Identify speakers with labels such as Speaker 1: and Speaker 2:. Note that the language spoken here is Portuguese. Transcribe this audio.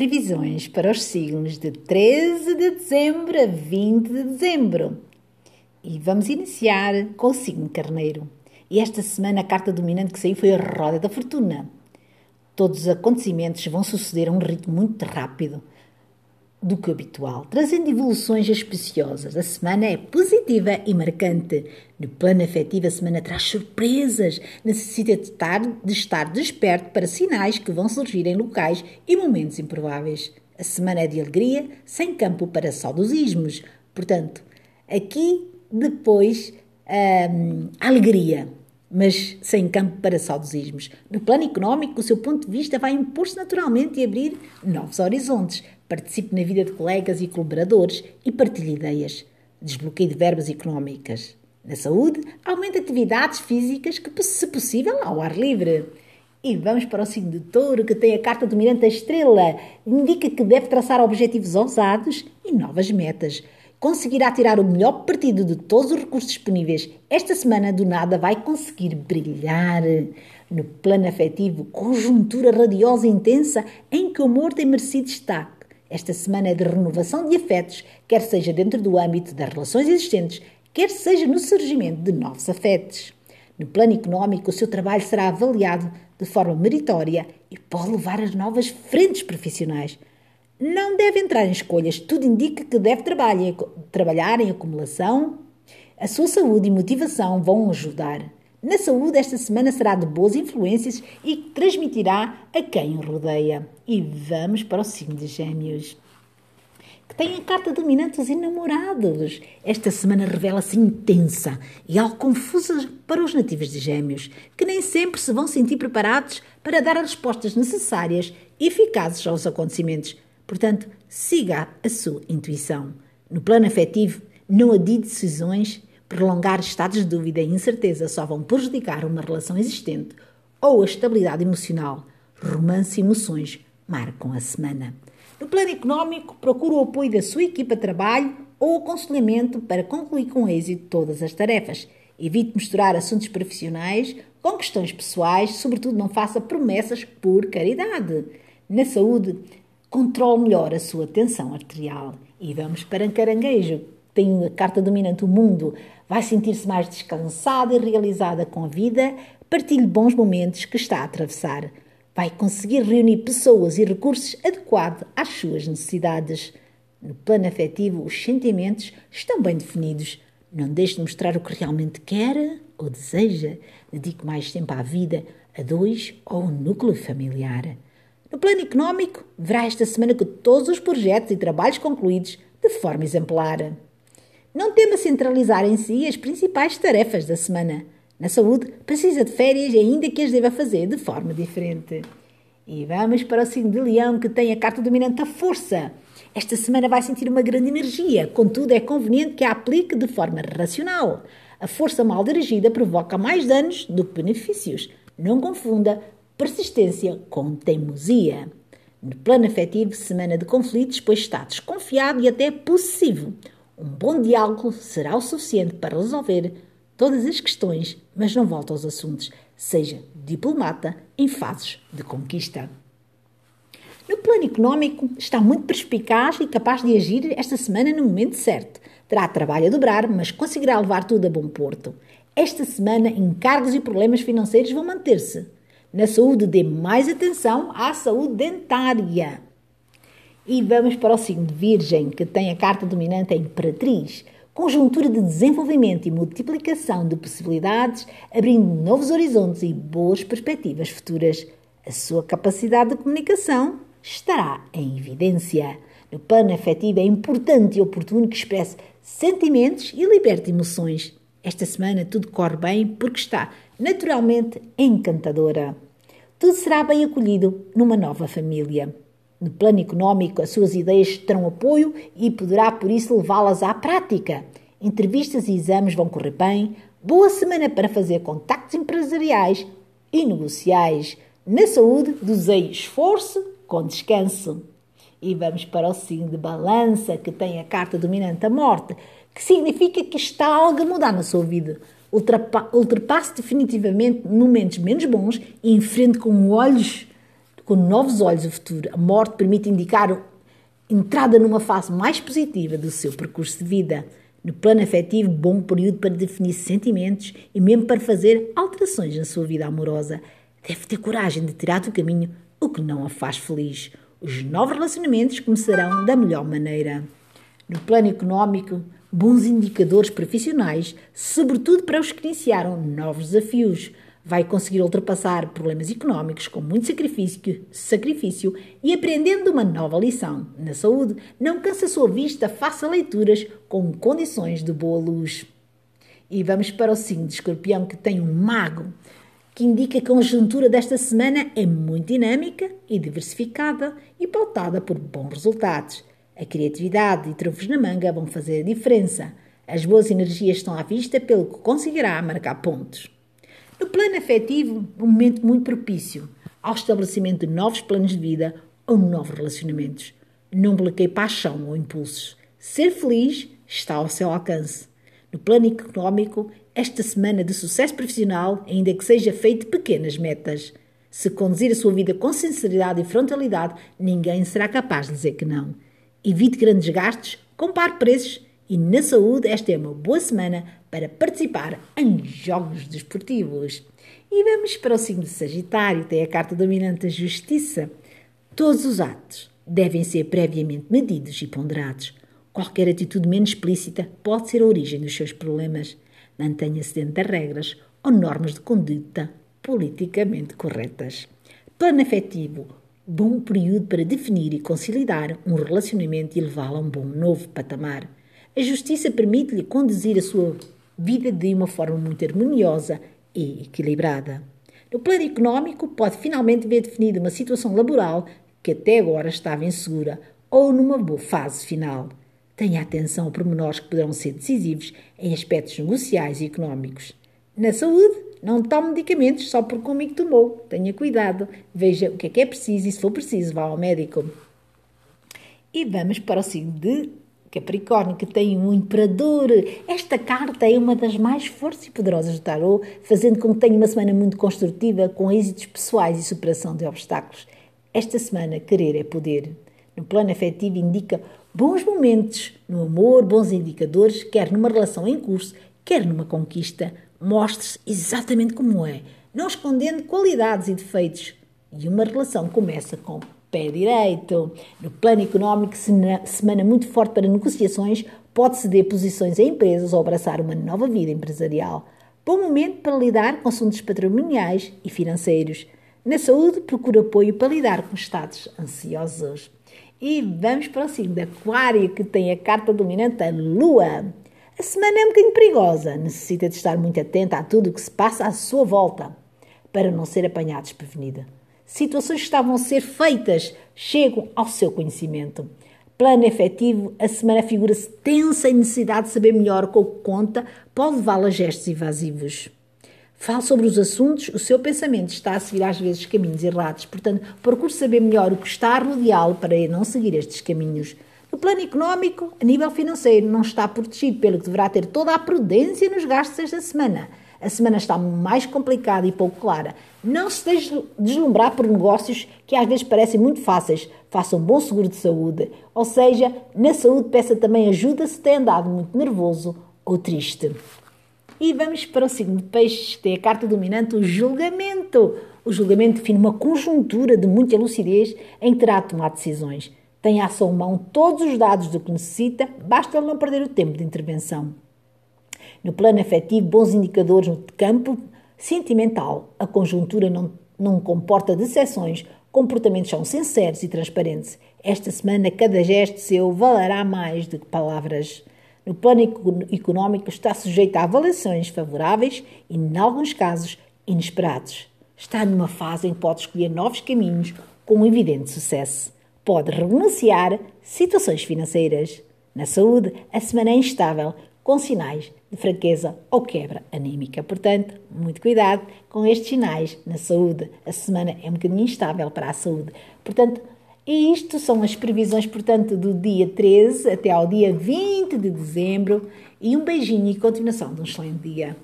Speaker 1: Previsões para os signos de 13 de dezembro a 20 de dezembro. E vamos iniciar com o signo carneiro. E esta semana a carta dominante que saiu foi a roda da fortuna. Todos os acontecimentos vão suceder a um ritmo muito rápido do que o habitual, trazendo evoluções auspiciosas. A semana é positiva e marcante. No plano afetivo, a semana traz surpresas. Necessita de estar, de estar desperto para sinais que vão surgir em locais e momentos improváveis. A semana é de alegria, sem campo para saudosismos. Portanto, aqui depois hum, alegria, mas sem campo para saudosismos. No plano económico, o seu ponto de vista vai impor-se naturalmente e abrir novos horizontes Participe na vida de colegas e colaboradores e partilhe ideias. Desbloqueie de verbas económicas. Na saúde, aumente atividades físicas que, se possível, ao ar livre. E vamos para o signo de touro, que tem a carta dominante da estrela. Indica que deve traçar objetivos ousados e novas metas. Conseguirá tirar o melhor partido de todos os recursos disponíveis. Esta semana, do nada, vai conseguir brilhar. No plano afetivo, conjuntura radiosa e intensa em que o amor tem merecido destaque. Esta semana é de renovação de afetos, quer seja dentro do âmbito das relações existentes, quer seja no surgimento de novos afetos. No plano económico, o seu trabalho será avaliado de forma meritória e pode levar a novas frentes profissionais. Não deve entrar em escolhas, tudo indica que deve trabalhar em acumulação. A sua saúde e motivação vão ajudar. Na saúde, esta semana será de boas influências e transmitirá a quem o rodeia. E vamos para o signo de Gêmeos, que tem a carta dominante dos enamorados. Esta semana revela-se intensa e algo confusa para os nativos de Gêmeos, que nem sempre se vão sentir preparados para dar as respostas necessárias e eficazes aos acontecimentos. Portanto, siga a sua intuição. No plano afetivo, não adie decisões Prolongar estados de dúvida e incerteza só vão prejudicar uma relação existente ou a estabilidade emocional. Romance e emoções marcam a semana. No plano económico, procure o apoio da sua equipa de trabalho ou aconselhamento para concluir com êxito todas as tarefas. Evite misturar assuntos profissionais com questões pessoais, sobretudo não faça promessas por caridade. Na saúde, controle melhor a sua tensão arterial. E vamos para caranguejo tem a carta dominante o mundo, vai sentir-se mais descansada e realizada com a vida, partilhe bons momentos que está a atravessar. Vai conseguir reunir pessoas e recursos adequados às suas necessidades. No plano afetivo, os sentimentos estão bem definidos. Não deixe de mostrar o que realmente quer ou deseja. Dedique mais tempo à vida, a dois ou ao núcleo familiar. No plano económico, verá esta semana que todos os projetos e trabalhos concluídos de forma exemplar. Não tema centralizar em si as principais tarefas da semana. Na saúde, precisa de férias ainda que as deva fazer de forma diferente. E vamos para o signo de Leão, que tem a carta dominante da força. Esta semana vai sentir uma grande energia, contudo, é conveniente que a aplique de forma racional. A força mal dirigida provoca mais danos do que benefícios. Não confunda persistência com teimosia. No plano afetivo, semana de conflitos, pois está desconfiado e até possessivo. Um bom diálogo será o suficiente para resolver todas as questões, mas não volta aos assuntos. Seja diplomata em fases de conquista. No plano económico, está muito perspicaz e capaz de agir esta semana no momento certo. Terá trabalho a dobrar, mas conseguirá levar tudo a bom porto. Esta semana, encargos e problemas financeiros vão manter-se. Na saúde, dê mais atenção à saúde dentária. E vamos para o signo de Virgem, que tem a carta dominante a Imperatriz. Conjuntura de desenvolvimento e multiplicação de possibilidades, abrindo novos horizontes e boas perspectivas futuras. A sua capacidade de comunicação estará em evidência. No plano afetivo é importante e oportuno que expresse sentimentos e liberte emoções. Esta semana tudo corre bem porque está naturalmente encantadora. Tudo será bem acolhido numa nova família. No plano económico, as suas ideias terão apoio e poderá, por isso, levá-las à prática. Entrevistas e exames vão correr bem. Boa semana para fazer contactos empresariais e negociais. Na saúde, dosei esforço com descanso. E vamos para o signo de balança, que tem a carta dominante da morte, que significa que está algo a mudar na sua vida. Ultrapasse definitivamente momentos menos bons e enfrente com olhos com novos olhos o futuro. A morte permite indicar entrada numa fase mais positiva do seu percurso de vida. No plano afetivo, bom período para definir sentimentos e mesmo para fazer alterações na sua vida amorosa. Deve ter coragem de tirar do caminho o que não a faz feliz. Os novos relacionamentos começarão da melhor maneira. No plano económico, bons indicadores profissionais, sobretudo para os que iniciaram novos desafios. Vai conseguir ultrapassar problemas económicos com muito sacrifício, sacrifício e aprendendo uma nova lição. Na saúde, não cansa a sua vista, faça leituras com condições de boa luz. E vamos para o signo de escorpião que tem um mago, que indica que a conjuntura desta semana é muito dinâmica e diversificada e pautada por bons resultados. A criatividade e trunfos na manga vão fazer a diferença. As boas energias estão à vista pelo que conseguirá marcar pontos. No plano afetivo, um momento muito propício ao estabelecimento de novos planos de vida ou novos relacionamentos. Não bloqueie paixão ou impulsos. Ser feliz está ao seu alcance. No plano económico, esta semana de sucesso profissional, ainda que seja feito pequenas metas. Se conduzir a sua vida com sinceridade e frontalidade, ninguém será capaz de dizer que não. Evite grandes gastos, compare preços e na saúde esta é uma boa semana para participar em jogos desportivos. E vamos para o signo de Sagitário, tem a carta dominante da Justiça. Todos os atos devem ser previamente medidos e ponderados. Qualquer atitude menos explícita pode ser a origem dos seus problemas. Mantenha-se dentro das regras ou normas de conduta politicamente corretas. Plano afetivo bom período para definir e conciliar um relacionamento e levá-lo a um bom novo patamar. A justiça permite-lhe conduzir a sua vida de uma forma muito harmoniosa e equilibrada. No plano económico, pode finalmente ver definida uma situação laboral que até agora estava insegura ou numa boa fase final. Tenha atenção a pormenores que poderão ser decisivos em aspectos negociais e económicos. Na saúde, não tome medicamentos só porque o amigo tomou. Tenha cuidado. Veja o que é que é preciso e, se for preciso, vá ao médico. E vamos para o signo de Capricórnio, que tem um imperador. Esta carta é uma das mais fortes e poderosas do tarot, fazendo com que tenha uma semana muito construtiva, com êxitos pessoais e superação de obstáculos. Esta semana, querer é poder. No plano afetivo, indica bons momentos no amor, bons indicadores, quer numa relação em curso, quer numa conquista mostre-se exatamente como é, não escondendo qualidades e defeitos. E uma relação começa com pé direito. No plano económico, semana muito forte para negociações, pode ceder posições a empresas ou abraçar uma nova vida empresarial. Bom momento para lidar com assuntos patrimoniais e financeiros. Na saúde, procura apoio para lidar com estados ansiosos. E vamos para o signo de Aquário, que tem a carta dominante, a Lua. A semana é um bocadinho perigosa, necessita de estar muito atenta a tudo o que se passa à sua volta, para não ser apanhado desprevenida. Situações que estavam a ser feitas chegam ao seu conhecimento. Plano efetivo, a semana figura-se tensa e necessidade de saber melhor com o que conta pode levá-la a gestos evasivos. Fale sobre os assuntos, o seu pensamento está a seguir às vezes caminhos errados, portanto, procure saber melhor o que está a para não seguir estes caminhos. No plano económico, a nível financeiro, não está protegido, pelo que deverá ter toda a prudência nos gastos esta semana. A semana está mais complicada e pouco clara. Não se deixe deslumbrar por negócios que às vezes parecem muito fáceis. Faça um bom seguro de saúde. Ou seja, na saúde peça também ajuda se tem andado muito nervoso ou triste. E vamos para o signo de peixes, tem a carta dominante, o julgamento. O julgamento define uma conjuntura de muita lucidez em que terá de tomar decisões. Tem à sua mão todos os dados do que necessita, basta não perder o tempo de intervenção. No plano afetivo, bons indicadores no campo sentimental. A conjuntura não, não comporta decepções, comportamentos são sinceros e transparentes. Esta semana, cada gesto seu valerá mais do que palavras. No plano económico, está sujeito a avaliações favoráveis e, em alguns casos, inesperados. Está numa fase em que pode escolher novos caminhos com um evidente sucesso pode renunciar situações financeiras. Na saúde, a semana é instável, com sinais de fraqueza ou quebra anímica. Portanto, muito cuidado com estes sinais na saúde. A semana é um bocadinho instável para a saúde. Portanto, e isto são as previsões, portanto, do dia 13 até ao dia 20 de dezembro. E um beijinho e continuação de um excelente dia.